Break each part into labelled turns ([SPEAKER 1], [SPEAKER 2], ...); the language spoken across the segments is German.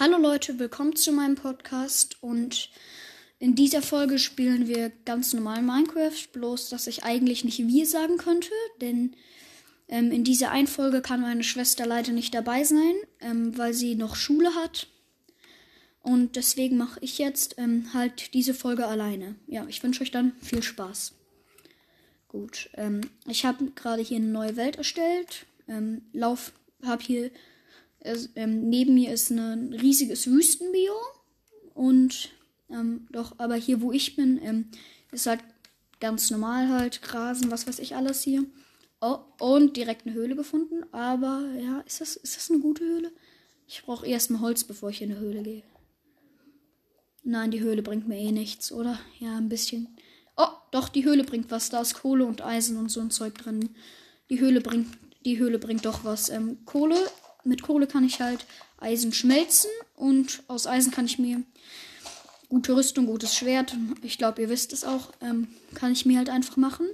[SPEAKER 1] Hallo Leute, willkommen zu meinem Podcast und in dieser Folge spielen wir ganz normal Minecraft, bloß dass ich eigentlich nicht wir sagen könnte, denn ähm, in dieser einen Folge kann meine Schwester leider nicht dabei sein, ähm, weil sie noch Schule hat. Und deswegen mache ich jetzt ähm, halt diese Folge alleine. Ja, ich wünsche euch dann viel Spaß. Gut, ähm, ich habe gerade hier eine neue Welt erstellt. Ähm, lauf, habe hier es, ähm, neben mir ist ein riesiges Wüstenbiom. Und ähm, doch, aber hier, wo ich bin, ähm, ist halt ganz normal halt Grasen, was weiß ich alles hier. Oh, und direkt eine Höhle gefunden. Aber ja, ist das, ist das eine gute Höhle? Ich brauche erstmal Holz, bevor ich in eine Höhle gehe. Nein, die Höhle bringt mir eh nichts, oder? Ja, ein bisschen. Oh, doch, die Höhle bringt was. Da ist Kohle und Eisen und so ein Zeug drin. Die Höhle bringt, die Höhle bringt doch was. Ähm, Kohle mit Kohle kann ich halt Eisen schmelzen und aus Eisen kann ich mir gute Rüstung, gutes Schwert, ich glaube, ihr wisst es auch, ähm, kann ich mir halt einfach machen.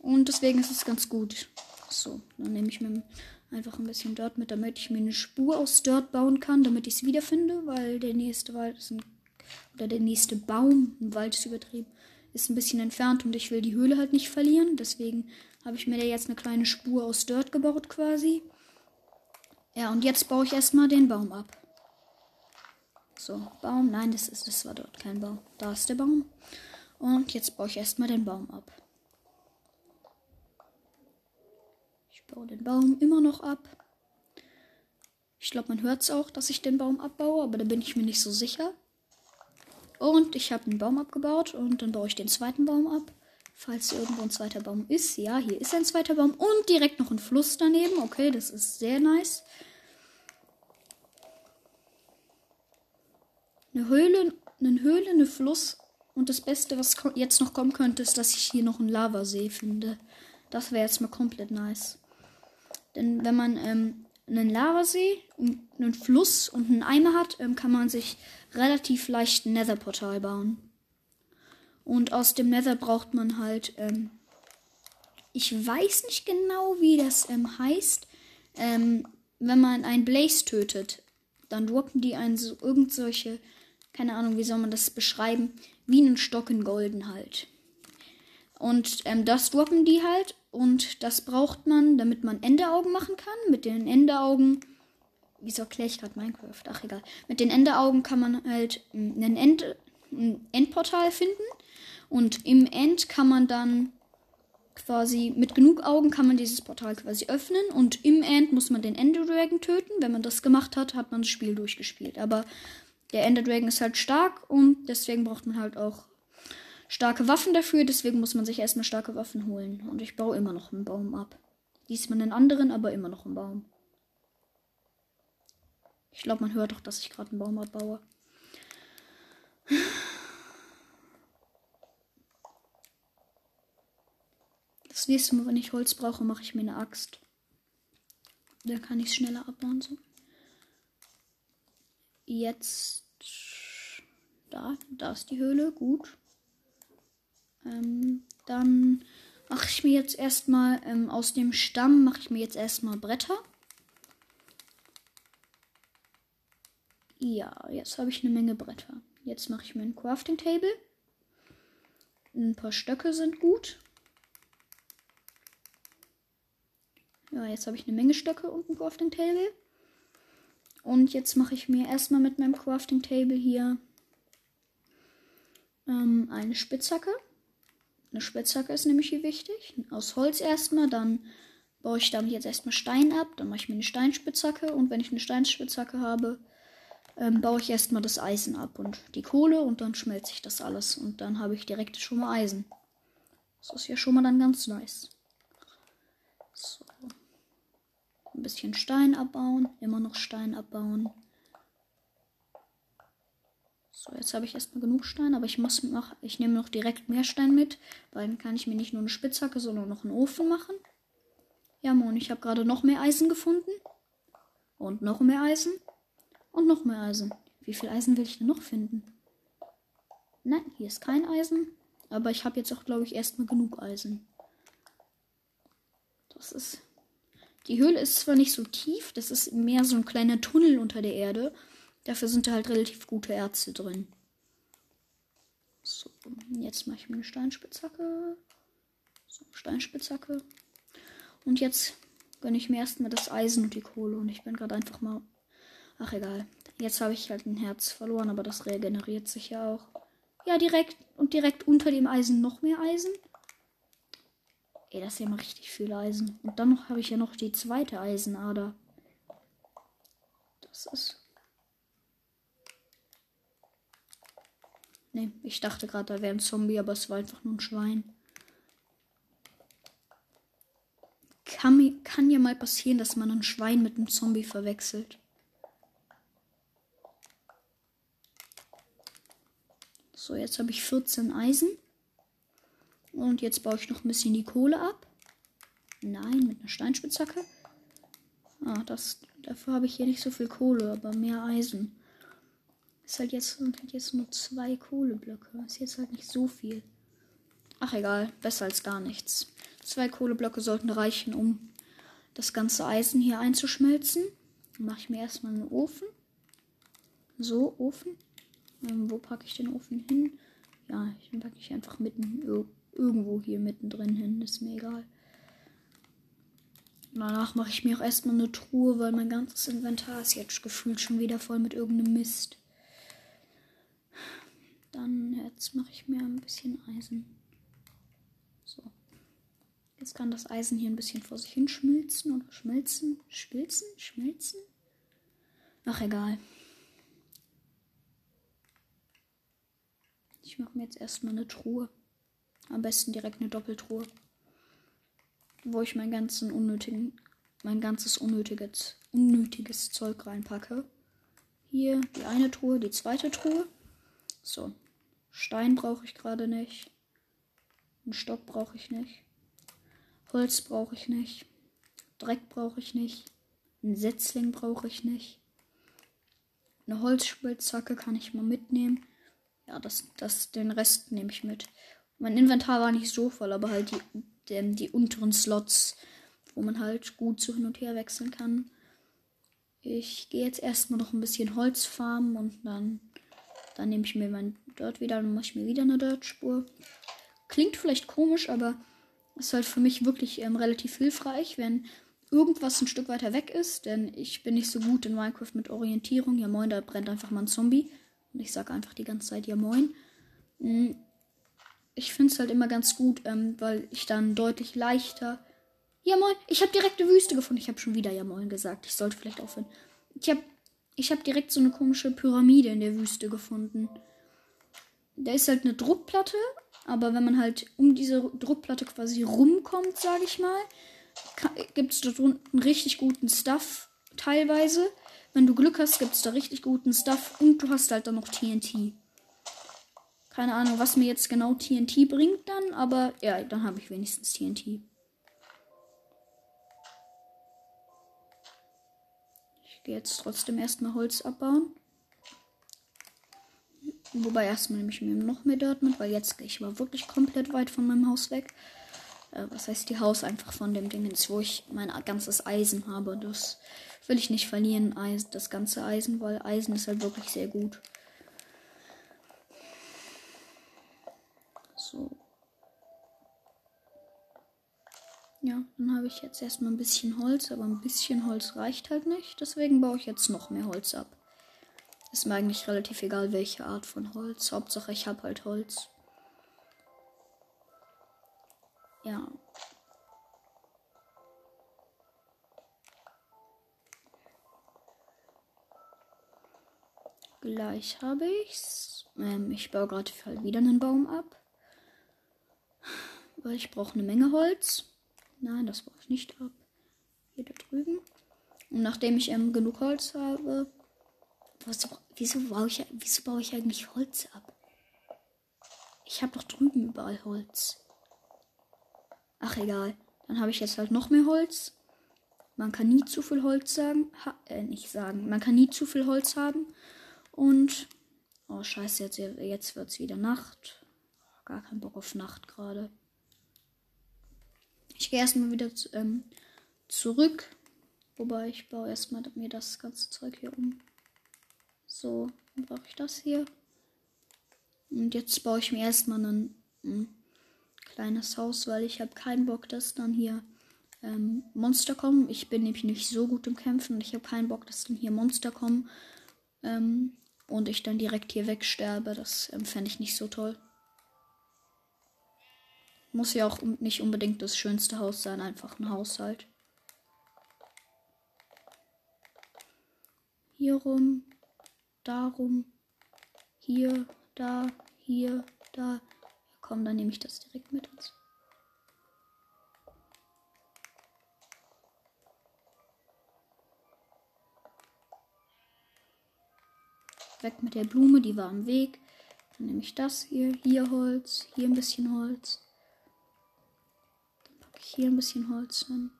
[SPEAKER 1] Und deswegen ist es ganz gut. So, dann nehme ich mir einfach ein bisschen Dirt mit, damit ich mir eine Spur aus Dirt bauen kann, damit ich es wiederfinde, weil der nächste Wald ist ein, oder der nächste Baum, ein Wald ist übertrieben, ist ein bisschen entfernt und ich will die Höhle halt nicht verlieren. Deswegen habe ich mir da jetzt eine kleine Spur aus Dirt gebaut quasi. Ja, und jetzt baue ich erstmal den Baum ab. So, Baum. Nein, das, ist, das war dort kein Baum. Da ist der Baum. Und jetzt baue ich erstmal den Baum ab. Ich baue den Baum immer noch ab. Ich glaube, man hört es auch, dass ich den Baum abbaue, aber da bin ich mir nicht so sicher. Und ich habe den Baum abgebaut und dann baue ich den zweiten Baum ab. Falls irgendwo ein zweiter Baum ist. Ja, hier ist ein zweiter Baum und direkt noch ein Fluss daneben. Okay, das ist sehr nice. Eine Höhle, eine Höhle, eine Fluss. Und das Beste, was jetzt noch kommen könnte, ist, dass ich hier noch einen Lavasee finde. Das wäre jetzt mal komplett nice. Denn wenn man ähm, einen Lavasee, einen Fluss und einen Eimer hat, ähm, kann man sich relativ leicht ein Nether-Portal bauen. Und aus dem Nether braucht man halt, ähm, ich weiß nicht genau, wie das ähm, heißt, ähm, wenn man einen Blaze tötet, dann droppen die einen so irgendwelche keine Ahnung, wie soll man das beschreiben, wie einen Stock in Golden halt. Und ähm, das droppen die halt und das braucht man, damit man Enderaugen machen kann. Mit den Enderaugen, wieso erkläre ich gerade Minecraft? Ach egal. Mit den Enderaugen kann man halt ähm, einen End, ein Endportal finden und im End kann man dann quasi mit genug Augen kann man dieses Portal quasi öffnen und im End muss man den Ender Dragon töten. Wenn man das gemacht hat, hat man das Spiel durchgespielt. Aber der Ender Dragon ist halt stark und deswegen braucht man halt auch starke Waffen dafür. Deswegen muss man sich erstmal starke Waffen holen. Und ich baue immer noch einen Baum ab. Diesmal einen anderen, aber immer noch einen Baum. Ich glaube, man hört doch, dass ich gerade einen Baum abbaue. Das nächste Mal, wenn ich Holz brauche, mache ich mir eine Axt. Da kann ich es schneller abbauen. So jetzt da, da ist die Höhle, gut. Ähm, dann mache ich mir jetzt erstmal ähm, aus dem Stamm mache ich mir jetzt erstmal Bretter. Ja, jetzt habe ich eine Menge Bretter. Jetzt mache ich mir ein Crafting Table. Ein paar Stöcke sind gut. Ja, jetzt habe ich eine Menge Stöcke und ein Crafting Table. Und jetzt mache ich mir erstmal mit meinem Crafting Table hier ähm, eine Spitzhacke. Eine Spitzhacke ist nämlich hier wichtig. Aus Holz erstmal, dann baue ich damit jetzt erstmal Stein ab. Dann mache ich mir eine Steinspitzhacke. Und wenn ich eine Steinspitzhacke habe, ähm, baue ich erstmal das Eisen ab und die Kohle und dann schmelze ich das alles. Und dann habe ich direkt schon mal Eisen. Das ist ja schon mal dann ganz nice. So ein bisschen Stein abbauen. Immer noch Stein abbauen. So, jetzt habe ich erstmal genug Stein, aber ich muss noch, ich nehme noch direkt mehr Stein mit, weil dann kann ich mir nicht nur eine Spitzhacke, sondern noch einen Ofen machen. Ja, Mon, ich habe gerade noch mehr Eisen gefunden. Und noch mehr Eisen. Und noch mehr Eisen. Wie viel Eisen will ich denn noch finden? Nein, hier ist kein Eisen. Aber ich habe jetzt auch, glaube ich, erstmal genug Eisen. Das ist die Höhle ist zwar nicht so tief, das ist mehr so ein kleiner Tunnel unter der Erde. Dafür sind da halt relativ gute Ärzte drin. So, jetzt mache ich mir eine Steinspitzhacke. So, Steinspitzhacke. Und jetzt gönne ich mir erstmal das Eisen und die Kohle. Und ich bin gerade einfach mal. Ach egal. Jetzt habe ich halt ein Herz verloren, aber das regeneriert sich ja auch. Ja, direkt. Und direkt unter dem Eisen noch mehr Eisen. Ey, das ja mal richtig viel Eisen. Und dann habe ich ja noch die zweite Eisenader. Das ist Ne, ich dachte gerade, da wäre ein Zombie, aber es war einfach nur ein Schwein. Kann, kann ja mal passieren, dass man ein Schwein mit einem Zombie verwechselt. So, jetzt habe ich 14 Eisen. Und jetzt baue ich noch ein bisschen die Kohle ab. Nein, mit einer Steinspitzhacke. Ah, das, dafür habe ich hier nicht so viel Kohle, aber mehr Eisen. Ist halt jetzt, halt jetzt nur zwei Kohleblöcke. Ist jetzt halt nicht so viel. Ach egal, besser als gar nichts. Zwei Kohleblöcke sollten reichen, um das ganze Eisen hier einzuschmelzen. Mache ich mir erstmal einen Ofen. So, Ofen. Ähm, wo packe ich den Ofen hin? Ja, den packe ich einfach mitten irgendwo hier mittendrin hin. Ist mir egal. Danach mache ich mir auch erstmal eine Truhe, weil mein ganzes Inventar ist jetzt gefühlt schon wieder voll mit irgendeinem Mist. Dann jetzt mache ich mir ein bisschen Eisen. So. Jetzt kann das Eisen hier ein bisschen vor sich hin schmilzen oder schmelzen. Schmilzen? Schmelzen? Ach, egal. Ich mache mir jetzt erstmal eine Truhe. Am besten direkt eine Doppeltruhe. Wo ich mein ganzen unnötigen, mein ganzes unnötiges, unnötiges Zeug reinpacke. Hier die eine Truhe, die zweite Truhe. So, Stein brauche ich gerade nicht. Einen Stock brauche ich nicht. Holz brauche ich nicht. Dreck brauche ich nicht. Einen Setzling brauche ich nicht. Eine Holzspitzhacke kann ich mal mitnehmen. Ja, das, das, den Rest nehme ich mit. Mein Inventar war nicht so voll, aber halt die, die, die unteren Slots, wo man halt gut so hin und her wechseln kann. Ich gehe jetzt erstmal noch ein bisschen Holz farmen und dann dann nehme ich mir mein Dirt wieder und mache ich mir wieder eine Dirt-Spur. Klingt vielleicht komisch, aber ist halt für mich wirklich ähm, relativ hilfreich, wenn irgendwas ein Stück weiter weg ist, denn ich bin nicht so gut in Minecraft mit Orientierung. Ja moin, da brennt einfach mal ein Zombie. Und ich sage einfach die ganze Zeit ja moin. Ich finde es halt immer ganz gut, ähm, weil ich dann deutlich leichter. Ja moin, ich habe direkt eine Wüste gefunden. Ich habe schon wieder ja moin gesagt. Ich sollte vielleicht aufhören. Ich habe ich habe direkt so eine komische Pyramide in der Wüste gefunden. Da ist halt eine Druckplatte, aber wenn man halt um diese Druckplatte quasi rumkommt, sage ich mal, gibt es dort unten richtig guten Stuff teilweise. Wenn du Glück hast, gibt es da richtig guten Stuff und du hast halt dann noch TNT. Keine Ahnung, was mir jetzt genau TNT bringt dann, aber ja, dann habe ich wenigstens TNT. gehe jetzt trotzdem erstmal Holz abbauen. Wobei erstmal nehme ich mir noch mehr Dirt mit, weil jetzt gehe ich aber wirklich komplett weit von meinem Haus weg. Äh, was heißt die Haus einfach von dem Ding ins, wo ich mein ganzes Eisen habe. Das will ich nicht verlieren, das ganze Eisen, weil Eisen ist halt wirklich sehr gut. So. Ja, dann habe ich jetzt erstmal ein bisschen Holz, aber ein bisschen Holz reicht halt nicht. Deswegen baue ich jetzt noch mehr Holz ab. Ist mir eigentlich relativ egal, welche Art von Holz. Hauptsache, ich habe halt Holz. Ja. Gleich habe ich's. Ähm, ich baue gerade wieder einen Baum ab. Weil ich brauche eine Menge Holz. Nein, das baue ich nicht ab. Hier da drüben. Und nachdem ich ähm, genug Holz habe. Was, wieso, baue ich, wieso baue ich eigentlich Holz ab? Ich habe doch drüben überall Holz. Ach egal. Dann habe ich jetzt halt noch mehr Holz. Man kann nie zu viel Holz sagen. Ha, äh, nicht sagen. Man kann nie zu viel Holz haben. Und. Oh, scheiße, jetzt, jetzt wird es wieder Nacht. Gar kein Bock auf Nacht gerade. Ich gehe erstmal wieder zu, ähm, zurück. Wobei ich baue erstmal mir das ganze Zeug hier um. So, dann brauche ich das hier. Und jetzt baue ich mir erstmal ein, ein kleines Haus, weil ich habe keinen Bock, dass dann hier ähm, Monster kommen. Ich bin nämlich nicht so gut im Kämpfen und ich habe keinen Bock, dass dann hier Monster kommen ähm, und ich dann direkt hier wegsterbe. Das ähm, fände ich nicht so toll. Muss ja auch nicht unbedingt das schönste Haus sein, einfach ein Haushalt. Hier rum, darum, hier, da, hier, da. Komm, dann nehme ich das direkt mit uns. Weg mit der Blume, die war am Weg. Dann nehme ich das hier, hier Holz, hier ein bisschen Holz. Hier ein bisschen Holz hin.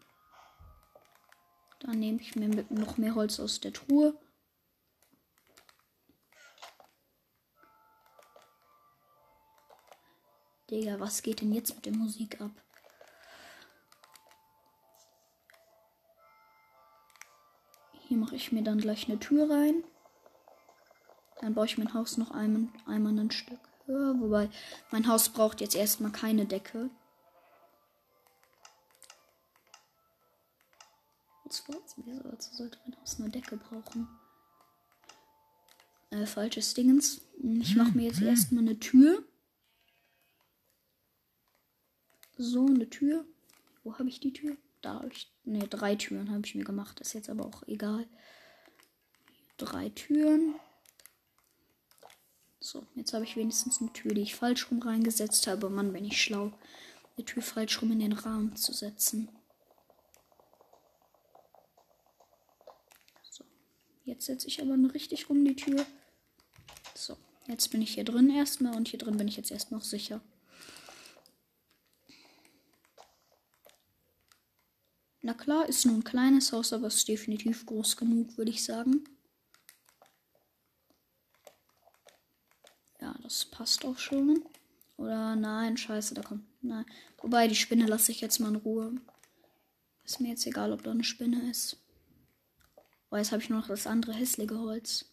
[SPEAKER 1] Dann nehme ich mir noch mehr Holz aus der Truhe. Digga, was geht denn jetzt mit der Musik ab? Hier mache ich mir dann gleich eine Tür rein. Dann baue ich mein Haus noch einmal, einmal ein Stück höher. Wobei mein Haus braucht jetzt erstmal keine Decke. Wieso sollte mein Haus eine Decke brauchen? Äh, falsches Dingens. Ich mache mir jetzt erstmal eine Tür. So, eine Tür. Wo habe ich die Tür? Da habe ich. Ne, drei Türen habe ich mir gemacht. Ist jetzt aber auch egal. Drei Türen. So, jetzt habe ich wenigstens eine Tür, die ich falsch rum reingesetzt habe. Mann, bin ich schlau. Eine Tür falsch rum in den Rahmen zu setzen. So, jetzt setze ich aber richtig rum die Tür. So, jetzt bin ich hier drin erstmal und hier drin bin ich jetzt erst noch sicher. Na klar, ist nur ein kleines Haus, aber es ist definitiv groß genug, würde ich sagen. Das passt auch schon. Oder nein, scheiße, da kommt. Nein. Wobei, die Spinne lasse ich jetzt mal in Ruhe. Ist mir jetzt egal, ob da eine Spinne ist. Oh, jetzt habe ich nur noch das andere hässliche Holz.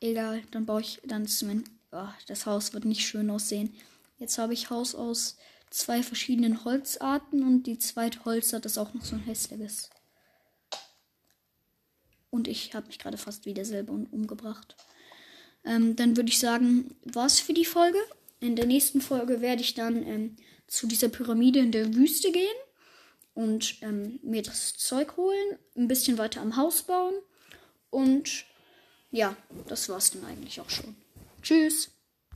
[SPEAKER 1] Egal, dann baue ich. Dann ist. Oh, das Haus wird nicht schön aussehen. Jetzt habe ich Haus aus zwei verschiedenen Holzarten und die zweite Holzart ist auch noch so ein hässliches. Und ich habe mich gerade fast wieder selber umgebracht. Ähm, dann würde ich sagen, was für die Folge. In der nächsten Folge werde ich dann ähm, zu dieser Pyramide in der Wüste gehen und ähm, mir das Zeug holen, ein bisschen weiter am Haus bauen und ja, das war's dann eigentlich auch schon. Tschüss.